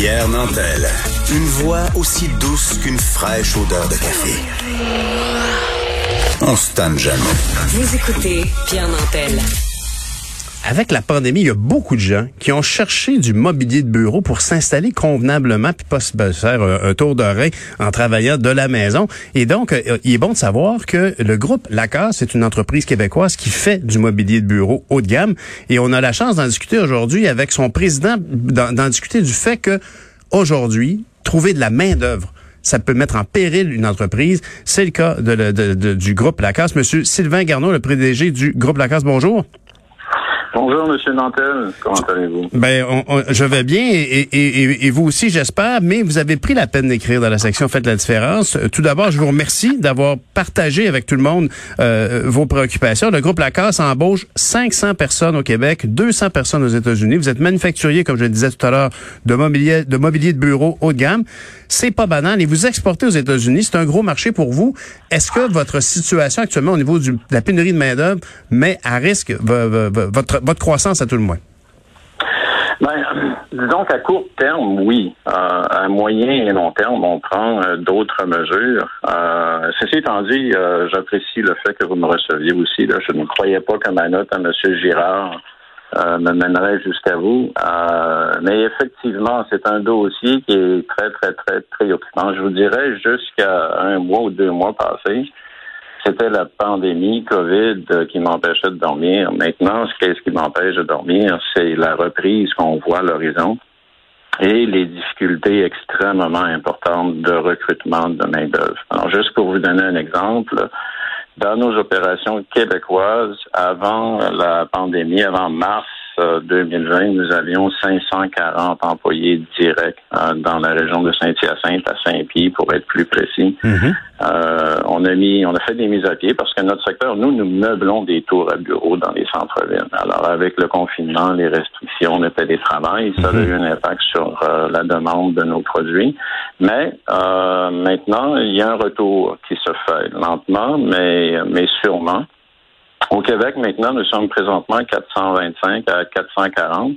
Pierre Nantel. Une voix aussi douce qu'une fraîche odeur de café. On se tanne jamais. Vous écoutez Pierre Nantel. Avec la pandémie, il y a beaucoup de gens qui ont cherché du mobilier de bureau pour s'installer convenablement puis pas se faire un, tour d'oreille en travaillant de la maison. Et donc, euh, il est bon de savoir que le groupe Lacasse c'est une entreprise québécoise qui fait du mobilier de bureau haut de gamme. Et on a la chance d'en discuter aujourd'hui avec son président, d'en discuter du fait que aujourd'hui, trouver de la main d'œuvre ça peut mettre en péril une entreprise. C'est le cas de, du groupe Lacasse. Monsieur Sylvain Garneau, le PDG du groupe Lacasse, bonjour. Bonjour, Monsieur Nantel. Comment allez-vous? Ben, je vais bien et, vous aussi, j'espère. Mais vous avez pris la peine d'écrire dans la section Faites la différence. Tout d'abord, je vous remercie d'avoir partagé avec tout le monde euh, vos préoccupations. Le groupe Lacasse embauche 500 personnes au Québec, 200 personnes aux États-Unis. Vous êtes manufacturier, comme je le disais tout à l'heure, de mobilier, de mobilier de bureau haut de gamme. C'est pas banal et vous exportez aux États-Unis. C'est un gros marché pour vous. Est-ce que votre situation actuellement au niveau de la pénurie de main d'œuvre met à risque votre votre croissance à tout le moins? Ben, disons qu'à court terme, oui. Euh, à moyen et long terme, on prend euh, d'autres mesures. Euh, ceci étant dit, j'apprécie le fait que vous me receviez aussi. Je ne croyais pas que ma note à M. Girard me mènerait jusqu'à vous. mais effectivement, c'est un dossier qui est très, très, très préoccupant. Je vous dirais jusqu'à un mois ou deux mois passés c'était la pandémie COVID qui m'empêchait de dormir. Maintenant, ce qui m'empêche de dormir, c'est la reprise qu'on voit à l'horizon et les difficultés extrêmement importantes de recrutement de main-d'œuvre. Alors, juste pour vous donner un exemple, dans nos opérations québécoises, avant la pandémie, avant mars 2020, nous avions 540 employés directs euh, dans la région de Saint-Hyacinthe, à Saint-Pierre, pour être plus précis. Mhm. Euh, on a mis, on a fait des mises à pied parce que notre secteur, nous, nous meublons des tours à bureaux dans les centres-villes. Alors, avec le confinement, les restrictions, le télétravail, ça a mhm. eu un impact sur euh, la demande de nos produits. Mais maintenant, il y a un retour qui se fait lentement, mais mais sûrement. Au Québec, maintenant, nous sommes présentement à 425 à 440.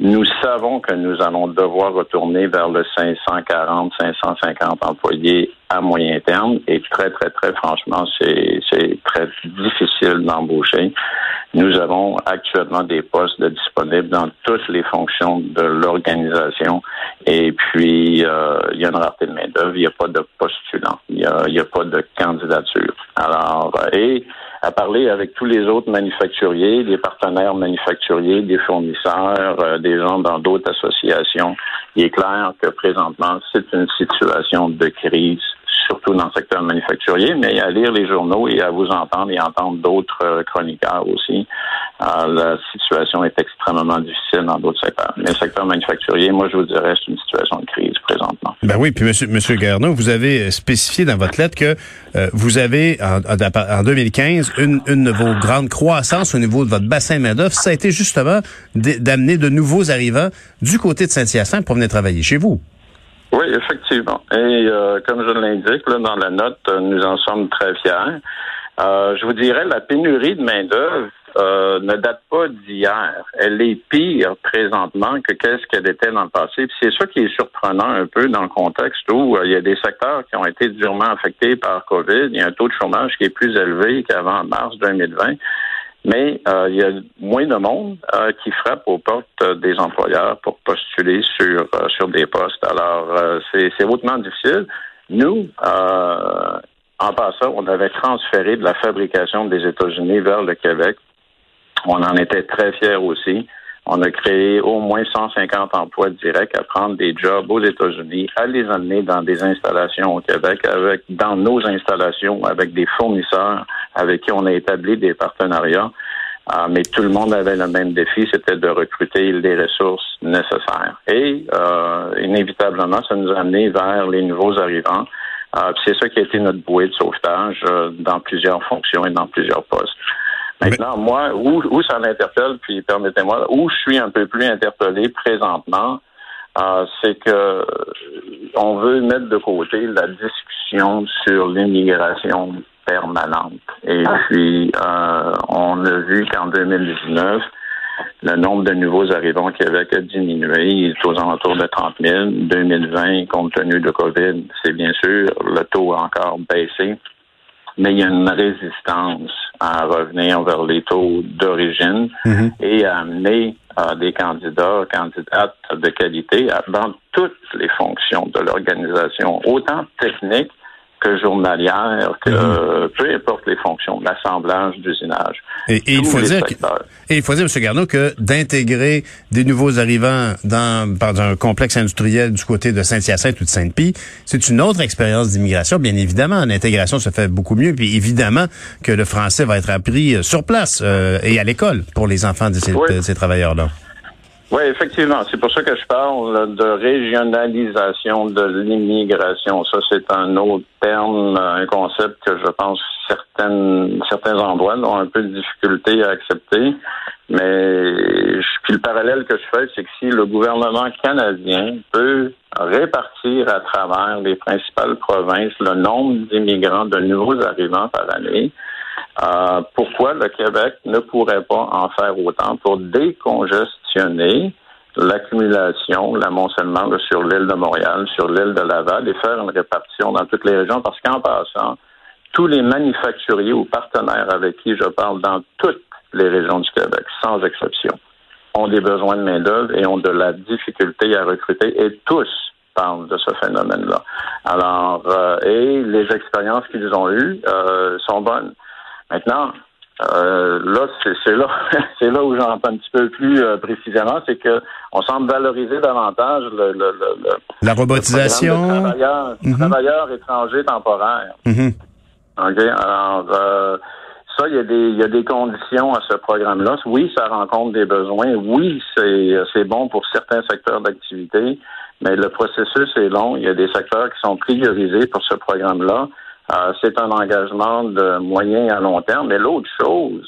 Nous savons que nous allons devoir retourner vers le 540, 550 employés à moyen terme et très, très, très franchement, c'est, très difficile d'embaucher. Nous avons actuellement des postes disponibles dans toutes les fonctions de l'organisation et puis euh, il y a une rareté de main-d'œuvre, il n'y a pas de postulant, il n'y a, a pas de candidature. Alors, et à parler avec tous les autres manufacturiers, des partenaires manufacturiers, des fournisseurs, euh, des gens dans d'autres associations. Il est clair que présentement, c'est une situation de crise surtout dans le secteur manufacturier, mais à lire les journaux et à vous entendre et entendre d'autres euh, chroniqueurs aussi, euh, la situation est extrêmement difficile dans d'autres secteurs. Mais le secteur manufacturier, moi, je vous dirais, c'est une situation de crise présentement. Ben oui, puis Monsieur, Monsieur Garneau, vous avez spécifié dans votre lettre que euh, vous avez, en, en 2015, une, une de vos grandes croissances au niveau de votre bassin main-d'œuvre, ça a été justement d'amener de nouveaux arrivants du côté de Saint-Hyacinthe pour venir travailler chez vous. Oui, effectivement. Et euh, comme je l'indique là, dans la note, euh, nous en sommes très fiers. Euh, je vous dirais, la pénurie de main-d'œuvre ne date pas d'hier. Elle est pire présentement que qu'est-ce qu'elle était dans le passé. c'est ça qui est surprenant un peu dans le contexte où il y a des secteurs qui ont été durement affectés par COVID. Il y a un taux de chômage qui est plus élevé qu'avant mars 2020 mais euh, il y a moins de monde euh, qui frappe aux portes euh, des employeurs pour postuler sur sur des postes. Alors c'est hautement difficile. Nous, en passant, on avait transféré de la fabrication des États-Unis vers le Québec. On en était très fiers aussi. On a créé au moins 150 emplois directs à prendre des jobs aux États-Unis, à les amener dans des installations au Québec, avec dans nos installations, avec des fournisseurs avec qui on a établi des partenariats. Ah, mais tout le monde avait le même défi, c'était de recruter les ressources nécessaires. Et euh, inévitablement, ça nous a amené vers les nouveaux arrivants. Ah, c'est ça qui a été notre bouée de sauvetage euh, dans plusieurs fonctions et dans plusieurs postes. Maintenant, moi, où, où ça m'interpelle, puis permettez-moi, où je suis un peu plus interpellé présentement, euh, c'est que euh, on veut mettre de côté la discussion sur l'immigration permanente. Et ah. puis, euh, on a vu qu'en 2019, le nombre de nouveaux arrivants au Québec a diminué. Il est aux alentours de 30 000. 2020, compte tenu de COVID, c'est bien sûr, le taux a encore baissé. Mais il y a une résistance à revenir vers les taux d'origine Mhm. et à amener euh, des candidats, candidates de qualité dans toutes les fonctions de l'organisation, autant techniques que journalières, que euh, peu importe les fonctions, l'assemblage, l'usinage. Et, et il faut dire, que- et il faut dire, M. Garneau, que d'intégrer des nouveaux arrivants dans, dans un complexe industriel du côté de Saint-Hyacinthe ou de Sainte-Pie, c'est une autre expérience d'immigration. Bien évidemment, l'intégration se fait beaucoup mieux. Puis évidemment que le français va être appris sur place euh, et à l'école pour les enfants de ces, Oui. ces travailleurs-là. Oui, effectivement. C'est pour ça que je parle de régionalisation de l'immigration. Ça, c'est un autre terme, un concept que je pense certaines, certains endroits ont un peu de difficulté à accepter. Mais puis le parallèle que je fais, c'est que si le gouvernement canadien peut répartir à travers les principales provinces le nombre d'immigrants, de nouveaux arrivants par année, euh, pourquoi le Québec ne pourrait pas en faire autant pour décongestionner l'accumulation, l'amoncellement sur l'île de Montréal, sur l'île de Laval et faire une répartition dans toutes les régions parce qu'en passant, tous les manufacturiers ou partenaires avec qui je parle dans toutes les régions du Québec, sans exception, ont des besoins de main-d'œuvre et ont de la difficulté à recruter et tous parlent de ce phénomène-là. Alors, euh, et les expériences qu'ils ont eues euh, sont bonnes. Maintenant, euh, là, c'est là, c'est là où j'entends un petit peu plus euh, précisément, c'est que on semble valoriser davantage le, le, le, le- La le robotisation. travailleurs, Mhm. travailleurs étrangers temporaires. Mhm. OK? Alors, euh, ça, il y, a des, il y a des conditions à ce programme-là. Oui, ça rencontre des besoins. Oui, c'est c'est bon pour certains secteurs d'activité, mais le processus est long. Il y a des secteurs qui sont priorisés pour ce programme-là. Euh, c'est un engagement de moyen à long terme. Mais l'autre chose,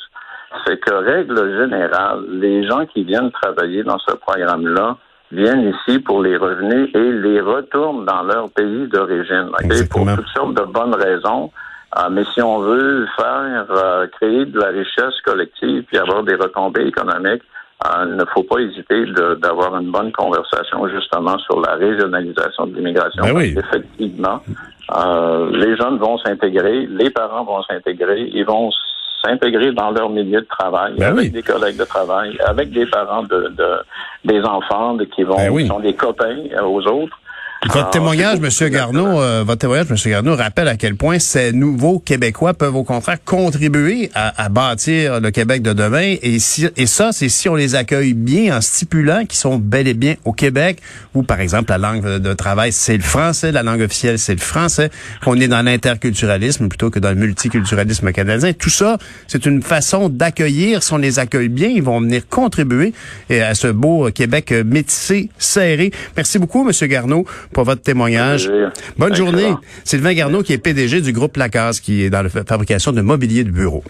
c'est que, règle générale, les gens qui viennent travailler dans ce programme-là viennent ici pour les revenus et les retournent dans leur pays d'origine. OK? Pour toutes sortes de bonnes raisons. Ah, mais si on veut faire euh, créer de la richesse collective puis avoir des retombées économiques, euh, il ne faut pas hésiter d'avoir une bonne conversation justement sur la régionalisation de l'immigration. Ben oui. Parce qu'effectivement, euh, les jeunes vont s'intégrer, les parents vont s'intégrer, ils vont s'intégrer dans leur milieu de travail, Ben avec oui. des collègues de travail, avec des parents de, de- des enfants de- qui vont Ben oui. qui sont des copains euh, aux autres. Votre Alors, témoignage, Monsieur Garneau, euh, votre témoignage, Monsieur Garneau, rappelle à quel point ces nouveaux Québécois peuvent au contraire contribuer à, à bâtir le Québec de demain. Et, si, et ça, c'est si on les accueille bien en stipulant qu'ils sont bel et bien au Québec, où par exemple la langue de travail c'est le français, la langue officielle c'est le français, qu'on est dans l'interculturalisme plutôt que dans le multiculturalisme canadien. Tout ça, c'est une façon d'accueillir. Si on les accueille bien, ils vont venir contribuer à ce beau Québec métissé, serré. Merci beaucoup, Monsieur Garneau, pour votre témoignage. Bonne Excellent. journée. Sylvain Garneau, qui est PDG du groupe Lacasse, qui est dans la fa- fabrication de mobilier de bureau.